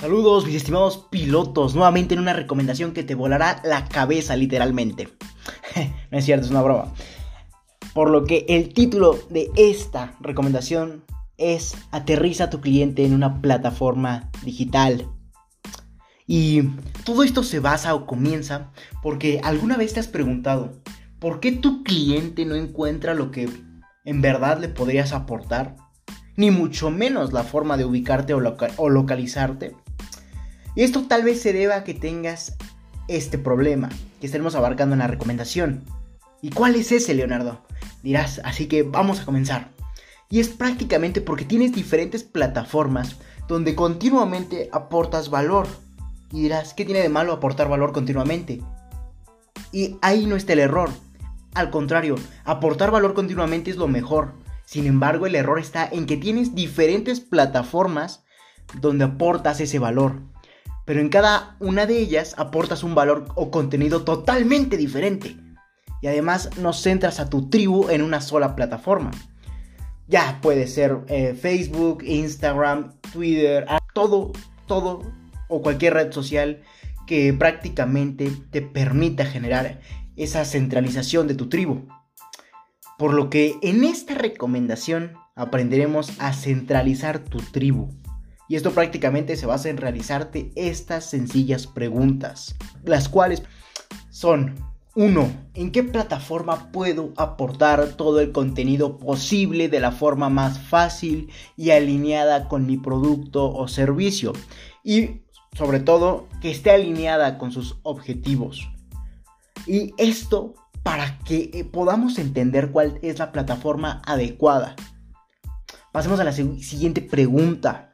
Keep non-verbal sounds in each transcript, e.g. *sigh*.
Saludos mis estimados pilotos, nuevamente en una recomendación que te volará la cabeza literalmente. *laughs* no es cierto, es una broma. Por lo que el título de esta recomendación es Aterriza a tu cliente en una plataforma digital. Y todo esto se basa o comienza porque alguna vez te has preguntado, ¿por qué tu cliente no encuentra lo que en verdad le podrías aportar? Ni mucho menos la forma de ubicarte o, o localizarte. Y esto tal vez se deba a que tengas este problema que estaremos abarcando en la recomendación. ¿Y cuál es ese, Leonardo? Dirás, así que vamos a comenzar. Y es prácticamente porque tienes diferentes plataformas donde continuamente aportas valor. Y dirás, ¿qué tiene de malo aportar valor continuamente? Y ahí no está el error. Al contrario, aportar valor continuamente es lo mejor. Sin embargo, el error está en que tienes diferentes plataformas donde aportas ese valor pero en cada una de ellas aportas un valor o contenido totalmente diferente. Y además no centras a tu tribu en una sola plataforma. Ya puede ser eh, Facebook, Instagram, Twitter, todo, todo o cualquier red social que prácticamente te permita generar esa centralización de tu tribu. Por lo que en esta recomendación aprenderemos a centralizar tu tribu. Y esto prácticamente se basa en realizarte estas sencillas preguntas, las cuales son 1. ¿En qué plataforma puedo aportar todo el contenido posible de la forma más fácil y alineada con mi producto o servicio? Y sobre todo, que esté alineada con sus objetivos. Y esto para que eh, podamos entender cuál es la plataforma adecuada. Pasemos a la siguiente pregunta.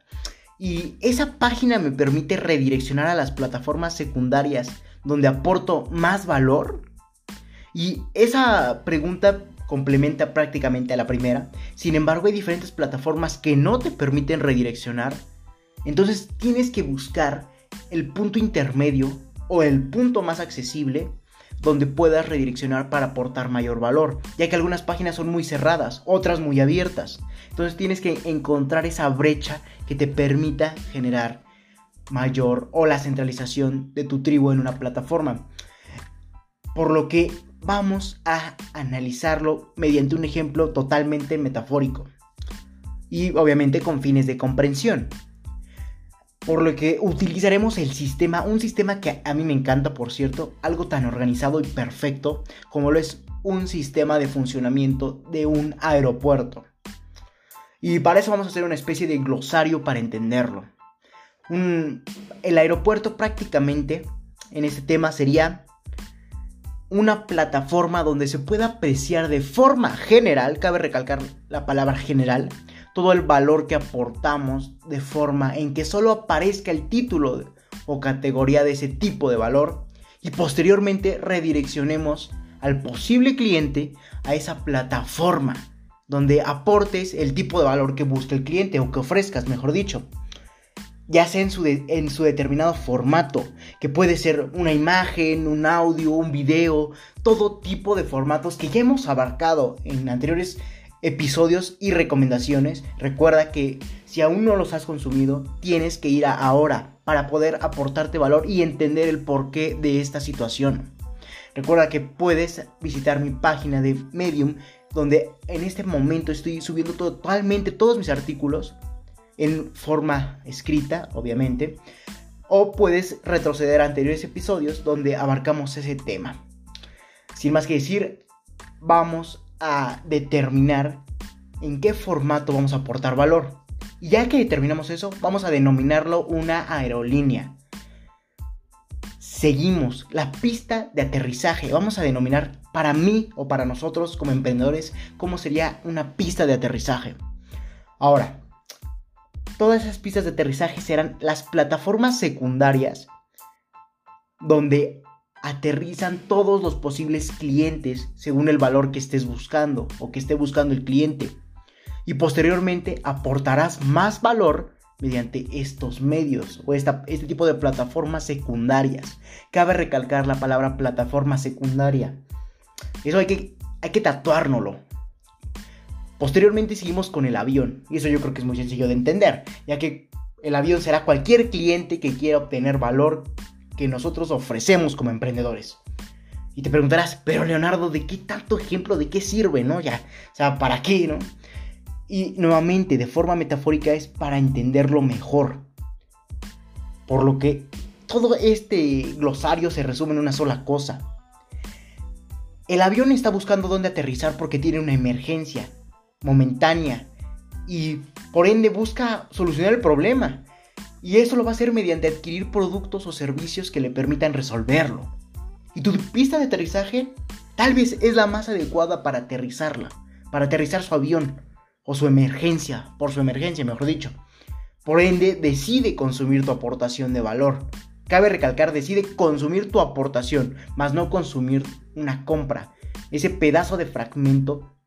Y esa página me permite redireccionar a las plataformas secundarias donde aporto más valor. Y esa pregunta complementa prácticamente a la primera. Sin embargo, hay diferentes plataformas que no te permiten redireccionar. Entonces tienes que buscar el punto intermedio o el punto más accesible donde puedas redireccionar para aportar mayor valor, ya que algunas páginas son muy cerradas, otras muy abiertas. Entonces tienes que encontrar esa brecha que te permita generar mayor o la centralización de tu tribu en una plataforma. Por lo que vamos a analizarlo mediante un ejemplo totalmente metafórico y obviamente con fines de comprensión. Por lo que utilizaremos el sistema, un sistema que a mí me encanta, por cierto, algo tan organizado y perfecto como lo es un sistema de funcionamiento de un aeropuerto. Y para eso vamos a hacer una especie de glosario para entenderlo. el aeropuerto prácticamente en este tema sería una plataforma donde se pueda apreciar de forma general, cabe recalcar la palabra general, todo el valor que aportamos de forma en que solo aparezca el título o categoría de ese tipo de valor y posteriormente redireccionemos al posible cliente a esa plataforma donde aportes el tipo de valor que busca el cliente o que ofrezcas, mejor dicho. Ya sea en su, en su determinado formato, que puede ser una imagen, un audio, un video, todo tipo de formatos que ya hemos abarcado en anteriores episodios y recomendaciones. Recuerda que si aún no los has consumido, tienes que ir a ahora para poder aportarte valor y entender el porqué de esta situación. Recuerda que puedes visitar mi página de Medium, donde en este momento estoy subiendo totalmente todos mis artículos en forma escrita, obviamente. O puedes retroceder a anteriores episodios donde abarcamos ese tema. Sin más que decir, vamos a determinar en qué formato vamos a aportar valor. Y ya que determinamos eso, vamos a denominarlo una aerolínea. Seguimos la pista de aterrizaje. Vamos a denominar para mí o para nosotros como emprendedores cómo sería una pista de aterrizaje. Ahora, todas esas pistas de aterrizaje serán las plataformas secundarias donde aterrizan todos los posibles clientes según el valor que estés buscando o que esté buscando el cliente. Y posteriormente aportarás más valor mediante estos medios o este tipo de plataformas secundarias. Cabe recalcar la palabra plataforma secundaria. Eso hay que, hay que tatuárnoslo. Posteriormente seguimos con el avión. Y eso yo creo que es muy sencillo de entender, ya que el avión será cualquier cliente que quiera obtener valor que nosotros ofrecemos como emprendedores. Y te preguntarás, pero Leonardo, ¿de qué tanto ejemplo, de qué sirve, no? Ya, o sea, ¿para qué, no? Y nuevamente, de forma metafórica, es para entenderlo mejor. Por lo que todo este glosario se resume en una sola cosa. El avión está buscando dónde aterrizar porque tiene una emergencia momentánea y por ende busca solucionar el problema. Y eso lo va a hacer mediante adquirir productos o servicios que le permitan resolverlo. Y tu pista de aterrizaje tal vez es la más adecuada para aterrizarla, para aterrizar su avión o su emergencia, por su emergencia, mejor dicho. Por ende, decide consumir tu aportación de valor. Cabe recalcar, decide consumir tu aportación, más no consumir una compra. Ese pedazo de fragmento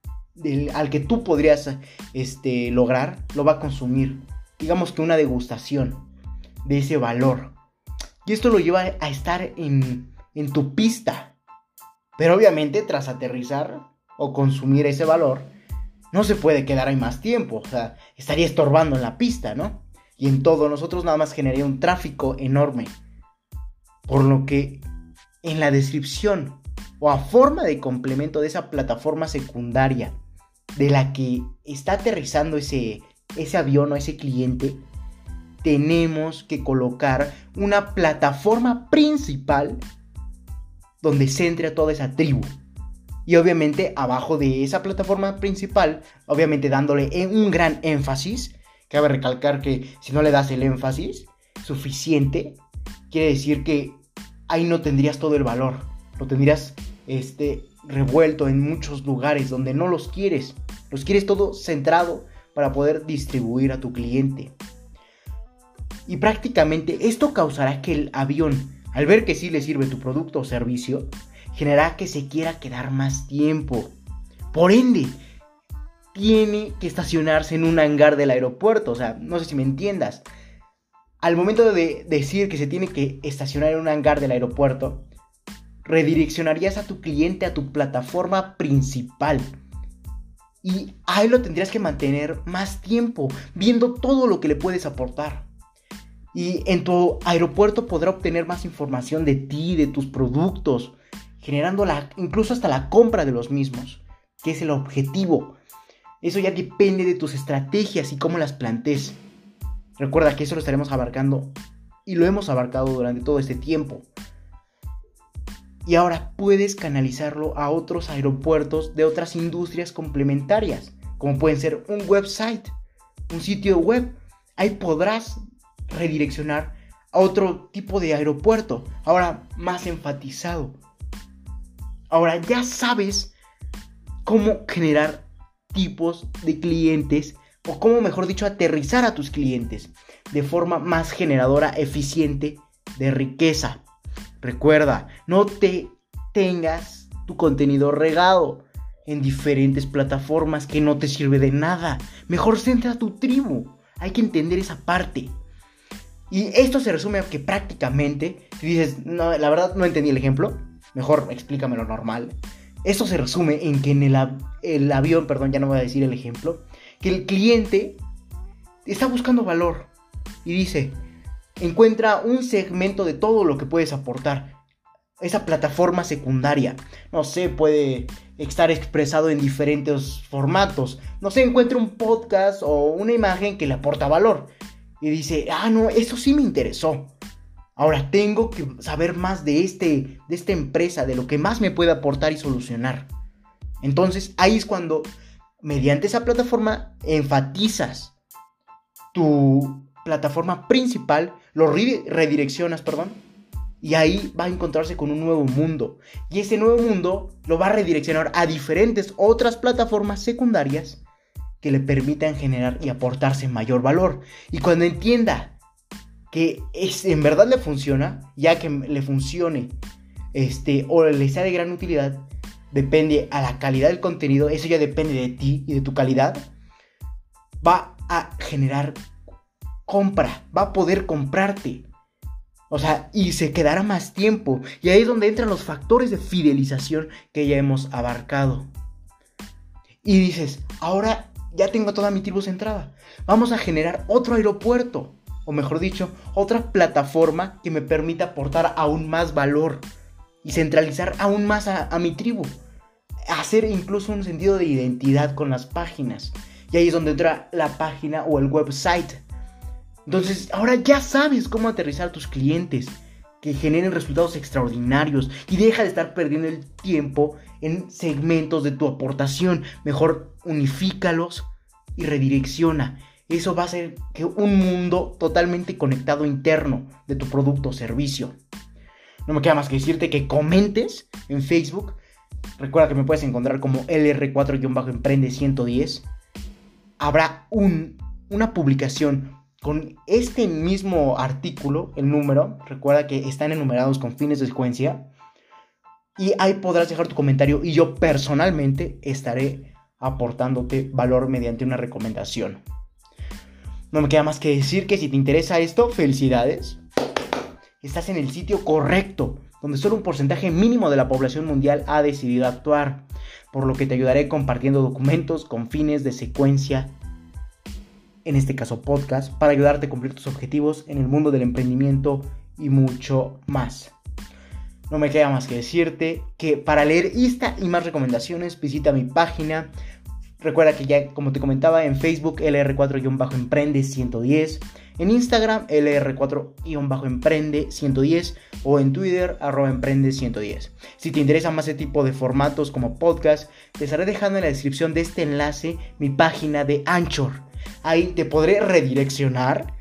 al que tú podrías este, lograr, lo va a consumir. Digamos que una degustación de ese valor. Y esto lo lleva a estar en en tu pista. Pero obviamente tras aterrizar o consumir ese valor, no se puede quedar ahí más tiempo. O sea, estaría estorbando en la pista, ¿no? Y en todo, nosotros nada más generaría un tráfico enorme. Por lo que en la descripción o a forma de complemento de esa plataforma secundaria de la que está aterrizando ese, ese avión o ese cliente, tenemos que colocar una plataforma principal donde centre a toda esa tribu. Y obviamente abajo de esa plataforma principal, obviamente dándole un gran énfasis, cabe recalcar que si no le das el énfasis suficiente, quiere decir que ahí no tendrías todo el valor, lo tendrías este, revuelto en muchos lugares donde no los quieres, los quieres todo centrado para poder distribuir a tu cliente. Y prácticamente esto causará que el avión al ver que sí le sirve tu producto o servicio, generará que se quiera quedar más tiempo. Por ende, tiene que estacionarse en un hangar del aeropuerto. O sea, no sé si me entiendas. Al momento de decir que se tiene que estacionar en un hangar del aeropuerto, redireccionarías a tu cliente a tu plataforma principal. Y ahí lo tendrías que mantener más tiempo, viendo todo lo que le puedes aportar. Y en tu aeropuerto podrá obtener más información de ti, de tus productos, generando la, incluso hasta la compra de los mismos, que es el objetivo. Eso ya depende de tus estrategias y cómo las plantees. Recuerda que eso lo estaremos abarcando y lo hemos abarcado durante todo este tiempo. Y ahora puedes canalizarlo a otros aeropuertos de otras industrias complementarias, como pueden ser un website, un sitio web. Ahí podrás redireccionar a otro tipo de aeropuerto, ahora más enfatizado. Ahora ya sabes cómo generar tipos de clientes o cómo mejor dicho aterrizar a tus clientes de forma más generadora, eficiente de riqueza. Recuerda, no te tengas tu contenido regado en diferentes plataformas que no te sirve de nada. Mejor centra tu tribu. Hay que entender esa parte. Y esto se resume a que prácticamente, si dices, no, la verdad no entendí el ejemplo, mejor explícamelo normal. Esto se resume en que en el, el avión, perdón, ya no voy a decir el ejemplo, que el cliente está buscando valor y dice, encuentra un segmento de todo lo que puedes aportar. Esa plataforma secundaria, no sé, puede estar expresado en diferentes formatos. No sé, encuentra un podcast o una imagen que le aporta valor y dice, ah, no, eso sí me interesó. Ahora tengo que saber más de, este, de esta empresa, de lo que más me puede aportar y solucionar. Entonces ahí es cuando, mediante esa plataforma, enfatizas tu plataforma principal, lo redireccionas, perdón, y ahí va a encontrarse con un nuevo mundo. Y ese nuevo mundo lo va a redireccionar a diferentes otras plataformas secundarias que le permitan generar y aportarse mayor valor. Y cuando entienda que es, en verdad le funciona, ya que le funcione este, o le sea de gran utilidad, depende a la calidad del contenido, eso ya depende de ti y de tu calidad, va a generar compra, va a poder comprarte. O sea, y se quedará más tiempo. Y ahí es donde entran los factores de fidelización que ya hemos abarcado. Y dices, ahora ya tengo toda mi tribu centrada. Vamos a generar otro aeropuerto. o mejor dicho, otra plataforma que me permita aportar aún más valor y centralizar aún más a, mi tribu. Hacer incluso un sentido de identidad con las páginas. Y ahí es donde entra la página o el website. Entonces, ahora ya sabes cómo aterrizar a tus clientes que generen resultados extraordinarios y deja de estar perdiendo el tiempo en segmentos de tu aportación. Mejor unifícalos y redirecciona. Eso va a hacer que un mundo totalmente conectado interno de tu producto o servicio. No me queda más que decirte que comentes en Facebook. Recuerda que me puedes encontrar como LR4-Emprende110. Habrá un, una publicación con este mismo artículo, el número. Recuerda que están enumerados con fines de secuencia. Y ahí podrás dejar tu comentario y yo personalmente estaré aportándote valor mediante una recomendación. No me queda más que decir que si te interesa esto, felicidades. Estás en el sitio correcto, donde solo un porcentaje mínimo de la población mundial ha decidido actuar, por lo que te ayudaré compartiendo documentos con fines de secuencia, en este caso podcast, para ayudarte a cumplir tus objetivos en el mundo del emprendimiento y mucho más. No me queda más que decirte que para leer esta y más recomendaciones visita mi página Recuerda que ya, como te comentaba, en Facebook LR4-Emprende110, en Instagram LR4-Emprende110 o en Twitter arroba Emprende110. Si te interesa más ese tipo de formatos como podcast, te estaré dejando en la descripción de este enlace mi página de Anchor. Ahí te podré redireccionar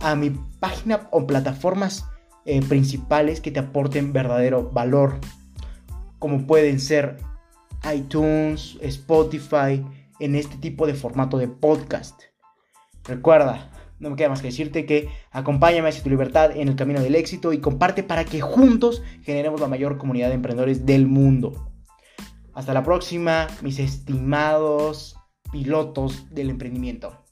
a mi página o plataformas eh, principales que te aporten verdadero valor, como pueden ser iTunes, Spotify, en este tipo de formato de podcast. Recuerda, no me queda más que decirte que acompáñame hacia tu libertad en el camino del éxito y comparte para que juntos generemos la mayor comunidad de emprendedores del mundo. Hasta la próxima, mis estimados pilotos del emprendimiento.